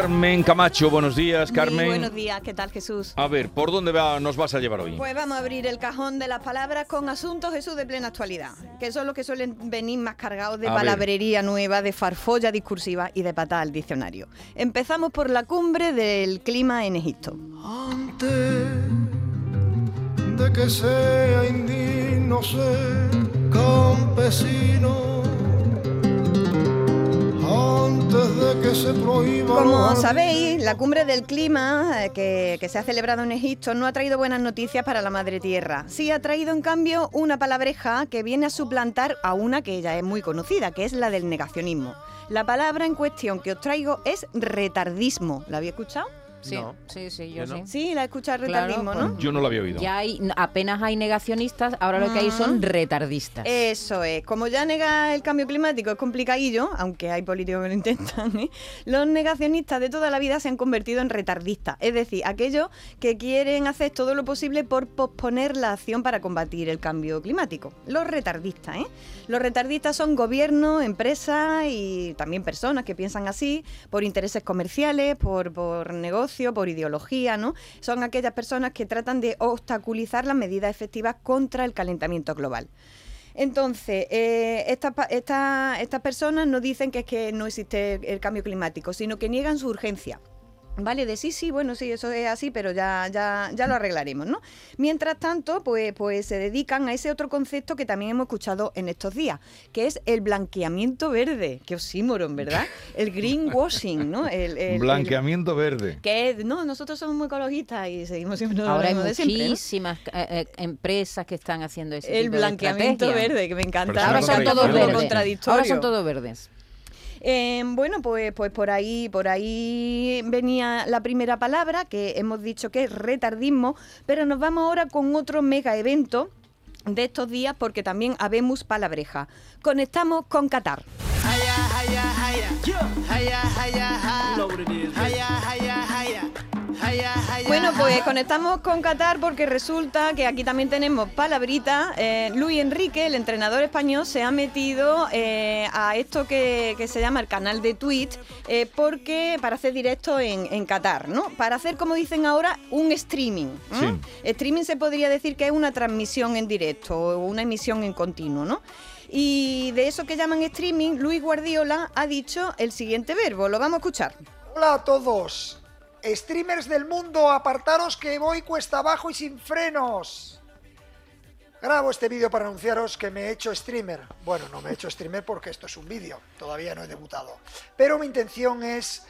Carmen Camacho. Buenos días, Muy Carmen. buenos días, ¿qué tal Jesús? A ver, ¿por dónde va- nos vas a llevar hoy? Pues vamos a abrir el cajón de las palabras con asuntos Jesús de plena actualidad, que son los que suelen venir más cargados de A ver. palabrería nueva, de farfolla discursiva y de patada al diccionario. Empezamos por la cumbre del clima en Egipto. Antes de que sea indigno ser campesino, que se prohíba. Como sabéis, la cumbre del clima eh, que, que se ha celebrado en Egipto no ha traído buenas noticias para la madre tierra. Sí ha traído, en cambio, una palabreja que viene a suplantar a una que ya es muy conocida, que es la del negacionismo. La palabra en cuestión que os traigo es retardismo. ¿La habéis escuchado? Sí, No. sí, sí, yo, Yo sí. no. Sí, la he escuchado Claro, retardismo, pues ¿no? Yo no lo había oído. Ya hay, apenas hay negacionistas, ahora lo que hay son retardistas. Eso es, como ya negar el cambio climático es complicadillo, aunque hay políticos que lo intentan, ¿eh? los negacionistas de toda la vida se han convertido en retardistas, es decir, aquellos que quieren hacer todo lo posible por posponer la acción para combatir el cambio climático. Los retardistas, ¿eh? Los retardistas son gobiernos, empresas y también personas que piensan así por intereses comerciales, por, por por ideología, ¿no? Son aquellas personas que tratan de obstaculizar las medidas efectivas contra el calentamiento global. Entonces, eh, estas personas no dicen que es que no existe el cambio climático, sino que niegan su urgencia. Vale, de sí, sí, bueno, sí, eso es así, pero ya, ya, ya lo arreglaremos, ¿no? Mientras tanto, pues, pues se dedican a ese otro concepto que también hemos escuchado en estos días, que es el blanqueamiento verde, que oxímoron, ¿verdad? El greenwashing, ¿no? El, el- el- Blanqueamiento verde. que es, no, nosotros somos muy ecologistas y seguimos siempre ahora hay mismo de siempre, ¿no? muchísimas eh, eh, empresas que están haciendo ese El tipo blanqueamiento verde, que me encanta. Ahora son todos verdes. contradictorio. Ahora son todos verdes. Eh, bueno, pues, pues por ahí, por ahí venía la primera palabra que hemos dicho que es retardismo, pero nos vamos ahora con otro mega evento de estos días porque también habemos palabreja. Conectamos con Qatar. Pues conectamos con Qatar porque resulta que aquí también tenemos palabrita. Eh, Luis Enrique, el entrenador español, se ha metido eh, a esto que, que se llama el canal de Twitch eh, porque para hacer directo en, en Qatar, ¿no? Para hacer, como dicen ahora, un streaming. ¿eh? Streaming se podría decir que es una transmisión en directo o una emisión en continuo, ¿no? Y de eso que llaman streaming, Luis Guardiola ha dicho el siguiente verbo. Lo vamos a escuchar. Hola a todos. Streamers del mundo, apartaros que voy cuesta abajo y sin frenos. Grabo este vídeo para anunciaros que me he hecho streamer. Bueno, no me he hecho streamer porque esto es un vídeo, todavía no he debutado. Pero mi intención es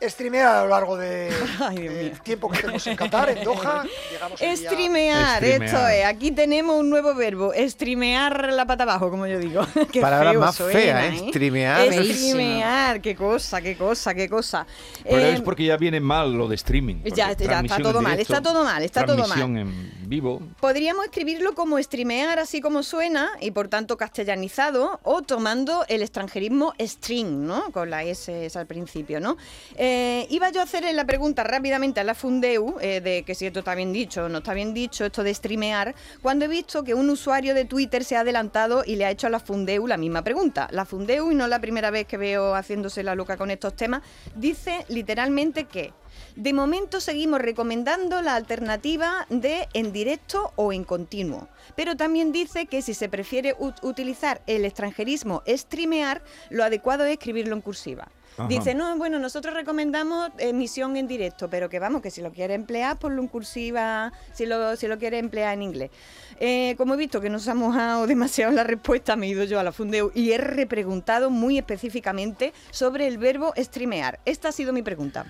streamear a lo largo del mío. tiempo que estemos en Qatar, en Doha. Llegamos día- Streamear, esto es. Aquí tenemos un nuevo verbo, streamear la pata abajo, como yo digo. Qué Palabra feo más suena, fea, ¿eh? Streamear. Streamear, qué cosa, qué cosa, qué cosa. Pero Eh, es porque ya viene mal lo de streaming. Ya, ya está todo mal, directo, está todo mal, está todo mal. Transmisión en vivo. Podríamos escribirlo como streamear, así como suena, y por tanto castellanizado, o tomando el extranjerismo string, ¿no? Con la S al principio, ¿no? Eh, iba yo a hacer la pregunta rápidamente a la Fundeu, eh, de que si esto está bien dicho o no está bien dicho, esto de streamear, cuando he visto que un usuario de Twitter se ha adelantado y le ha hecho a la Fundeu la misma pregunta. La Fundeu, y no la primera vez que veo haciéndose la loca con estos temas, dice literalmente que de momento seguimos recomendando la alternativa de en directo o en continuo. Pero también dice que si se prefiere ut- utilizar el extranjerismo streamear, lo adecuado es escribirlo en cursiva. Ajá. Dice, no, bueno, nosotros recomendamos emisión en directo, pero que vamos, que si lo quiere emplear, ponlo en cursiva, si lo, si lo quiere emplear en inglés. Eh, como he visto que nos ha mojado demasiado la respuesta, me he ido yo a la Fundeu y he repreguntado muy específicamente sobre el verbo streamear. Esta ha sido mi pregunta.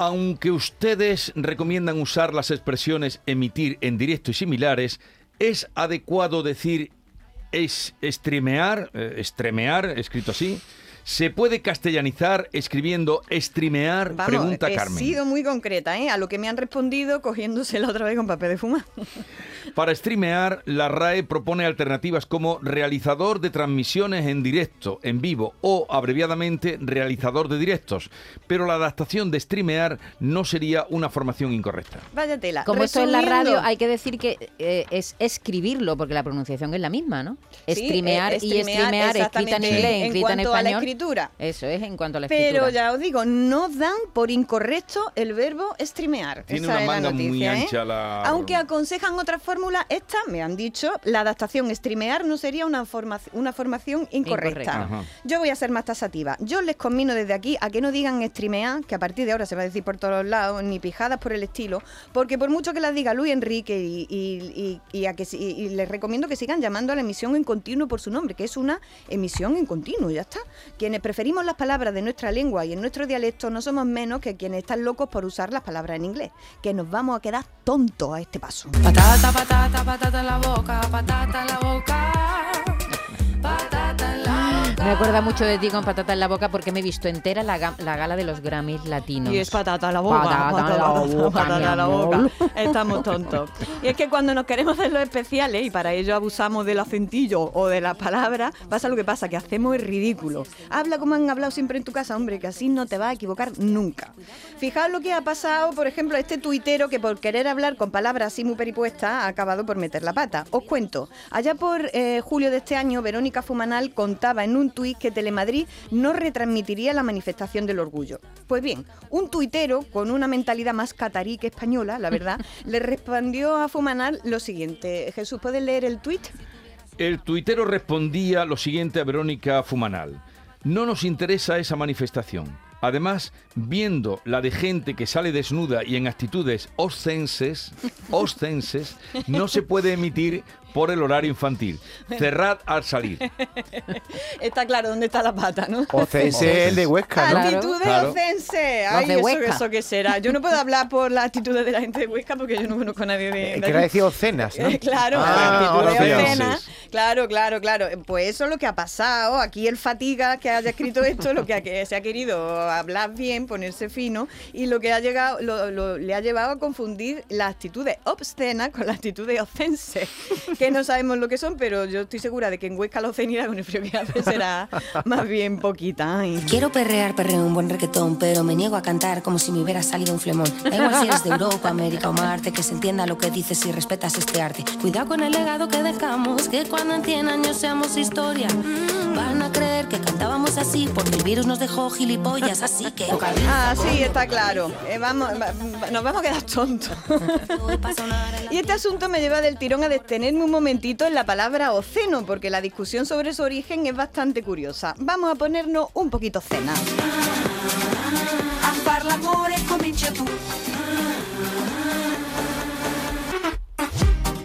Aunque ustedes recomiendan usar las expresiones emitir en directo y similares, ¿es adecuado decir es streamear, eh, streamear, escrito así? ¿Se puede castellanizar escribiendo streamear? Vamos, Pregunta he Carmen. sido muy concreta, ¿eh? A lo que me han respondido cogiéndosela otra vez con papel de fumar. Para streamear, la RAE propone alternativas como realizador de transmisiones en directo, en vivo o, abreviadamente, realizador de directos. Pero la adaptación de streamear no sería una formación incorrecta. Vaya tela. Como esto en la Resumiendo- radio, hay que decir que eh, es escribirlo, porque la pronunciación es la misma, ¿no? Sí, Streamear eh, y streamear, streamear, escrita en inglés, en escrita en cuanto a la español. Escritura. Eso es en cuanto a la escritura. Pero ya os digo, no dan por incorrecto el verbo streamear. Tiene Esa una es la manga muy noticia, ¿eh? ancha la- Aunque aconsejan otra fórmula, esta, me han dicho, la adaptación streamear no sería una, forma- una formación incorrecta. Yo voy a ser más tasativa. Yo les conmino desde aquí a que no digan streamear, que a partir de ahora se va a decir por todos lados, ni pijadas por el estilo, porque por mucho que las diga Luis Enrique y, y- y- y a que, si- y- y les recomiendo que sigan llamando a la emisión en continuo por su nombre, que es una emisión en continuo, ya está. Quienes preferimos las palabras de nuestra lengua y en nuestro dialecto no somos menos que quienes están locos por usar las palabras en inglés, que nos vamos a quedar tontos a este paso. Patata, patata, patata en la boca, patata en la boca. Me acuerda mucho de ti con patata en la boca porque me he visto entera la, ga- la gala de los Grammys latinos. Y es patata a la boca. Patata a la boca, patata la boca. Estamos tontos. Y es que cuando nos queremos hacer los especiales y para ello abusamos del acentillo o de las palabras, pasa lo que pasa, que hacemos el ridículo. Habla como han hablado siempre en tu casa, hombre, que así no te vas a equivocar nunca. Fijaos lo que ha pasado, por ejemplo, a este tuitero que por querer hablar con palabras así muy peripuestas ha acabado por meter la pata. Os cuento, allá por eh, julio de este año, Verónica Fumanal contaba en un tuit que Telemadrid no retransmitiría la manifestación del orgullo. Pues bien, un tuitero con una mentalidad más catarí que española, la verdad, le respondió a Fumanal lo siguiente. Jesús, ¿puedes leer el tuit? El tuitero respondía lo siguiente a Verónica Fumanal. No nos interesa esa manifestación. Además, viendo la de gente que sale desnuda y en actitudes oscenses, oscenses, no se puede emitir por el horario infantil. Cerrad al salir. Está claro dónde está la pata, ¿no? Ocense es el de Huesca, ¿no? Claro, Actitud de claro. ocense. Ay, de eso, Huesca. eso qué será. Yo no puedo hablar por las actitudes de la gente de Huesca porque yo no conozco a nadie de... Eh, de Quería decir Ocenas, ¿no? Claro, Ah, obscena. Claro, claro, claro. Pues eso es lo que ha pasado. Aquí el fatiga que haya escrito esto, lo que, ha- que se ha querido hablar bien, ponerse fino, y lo que ha llegado, lo- lo- le ha llevado a confundir las actitudes obscenas con las actitudes ocense, que no sabemos lo que son, pero yo estoy segura de que en Huesca la obscenidad con el frío que hace será más bien poquita. Ay. Quiero perrear, perreo un buen reggaetón, pero me niego a cantar como si me hubiera salido un flemón. Da igual si eres de Europa, América o Marte, que se entienda lo que dices si respetas este arte. Cuidado con el legado que dejamos, que cuando en 100 años seamos historia, van a creer que cantábamos así porque el virus nos dejó gilipollas, así que... Ah, sí, está claro. Eh, vamos, va- va- nos vamos a quedar tontos. Y este asunto me lleva del tirón a detenerme un momentito en la palabra oceno, porque la discusión sobre su origen es bastante curiosa. Vamos a ponernos un poquito cena.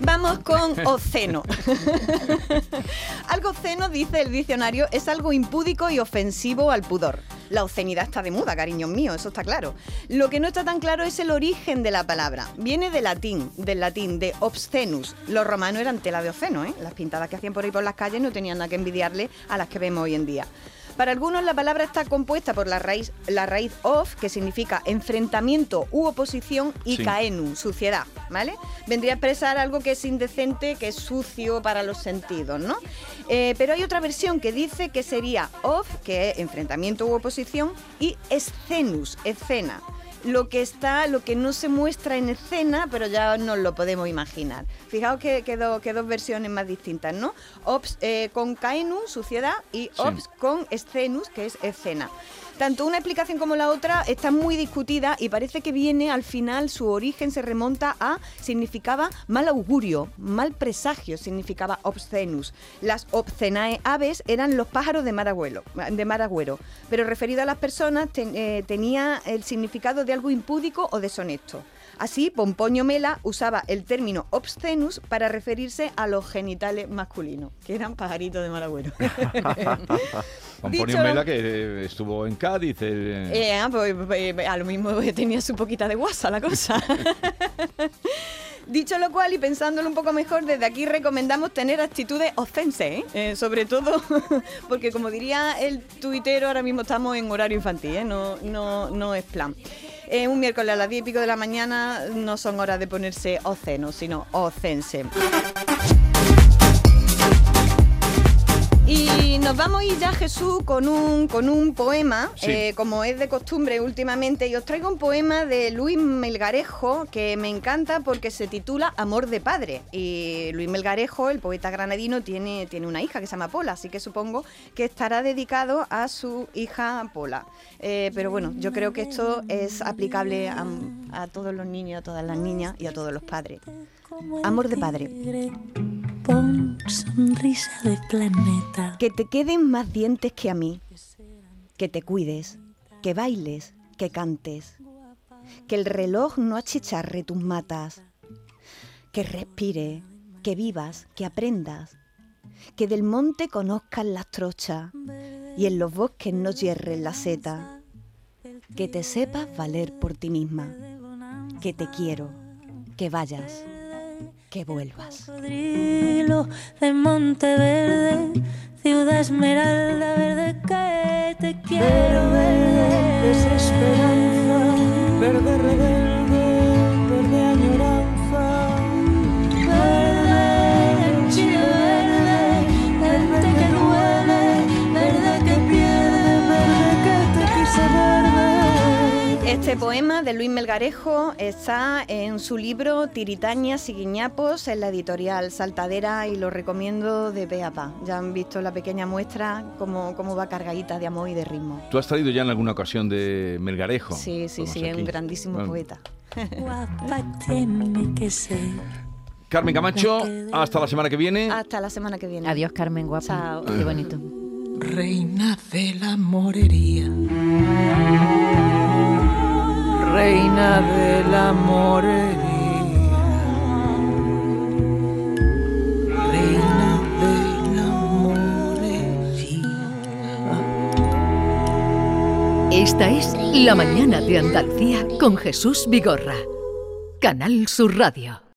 Vamos con oceno. algo oceno, dice el diccionario, es algo impúdico y ofensivo al pudor. La obscenidad está de moda, cariños míos, eso está claro. Lo que no está tan claro es el origen de la palabra. Viene de latín, del latín, de obscenus. Los romanos eran tela de oceno, ¿eh? Las pintadas que hacían por ahí por las calles no tenían nada que envidiarle a las que vemos hoy en día. Para algunos la palabra está compuesta por la raíz, la raíz of, que significa enfrentamiento u oposición, y Sí. suciedad, ¿vale? Vendría a expresar algo que es indecente, que es sucio para los sentidos, ¿no? Eh, pero hay otra versión que dice que sería of, que es enfrentamiento u oposición, y escenus, escena. Lo que está, lo que no se muestra en escena, pero ya nos lo podemos imaginar. Fijaos que, que, do- que dos versiones más distintas, ¿no? Ops eh, con caenum, suciedad, y Sí. ops con escenus, que es escena. Tanto una explicación como la otra está muy discutida y parece que viene al final, su origen se remonta a, significaba mal augurio, mal presagio, significaba obscenus. Las obscenae aves eran los pájaros de mar agüero, de pero referido a las personas eh, tenía el significado de algo impúdico o deshonesto. Así, Pomponio Mela usaba el término obscenus para referirse a los genitales masculinos, que eran pajaritos de mal agüero. Pomponio Dicho- Mela, que eh, estuvo en Cádiz. eh, Eh, ah, pues, pues, a lo mismo tenía su poquita de guasa la cosa. Dicho lo cual y pensándolo un poco mejor, desde aquí recomendamos tener actitudes ofense, ¿eh? Eh, sobre todo porque como diría el tuitero, ahora mismo estamos en horario infantil, ¿eh? no, no, no es plan. Eh, un miércoles a las 10 y pico de la mañana no son horas de ponerse oceno, sino ocense. Y nos vamos a ir ya, Jesús, con un, con un poema, Sí. eh, como es de costumbre últimamente. Y os traigo un poema de Luis Melgarejo que me encanta porque se titula Amor de Padre. Y Luis Melgarejo, el poeta granadino, tiene, tiene una hija que se llama Pola, así que supongo que estará dedicado a su hija Pola. Eh, pero bueno, yo creo que esto es aplicable a, a todos los niños, a todas las niñas y a todos los padres. Amor de padre. Sonrisa de planeta. Que te queden más dientes que a mí. Que te cuides, que bailes, que cantes. Que el reloj no achicharre tus matas. Que respire, que vivas, que aprendas. Que del monte conozcas las trochas y en los bosques no hierren la seta. Que te sepas valer por ti misma. Que te quiero, que vayas, que vuelvas. De Monteverde, ciudad esmeralda verde que te quiero Este poema de Luis Melgarejo está en su libro Tiritañas y Guiñapos en la editorial Saltadera y lo recomiendo de pe a pa. Ya han visto la pequeña muestra cómo, cómo va cargadita de amor y de ritmo. ¿Tú has traído ya en alguna ocasión de Melgarejo? Sí, sí, sí, es un grandísimo Bueno. poeta. Guapa tiene que ser. Carmen Camacho, hasta la semana que viene. Hasta la semana que viene. Adiós, Carmen, guapa. Chao. Qué bonito. Reina de la morería. Reina de la. Reina de la. Esta es La mañana de Andalucía con Jesús Vigorra. Canal Sur Radio.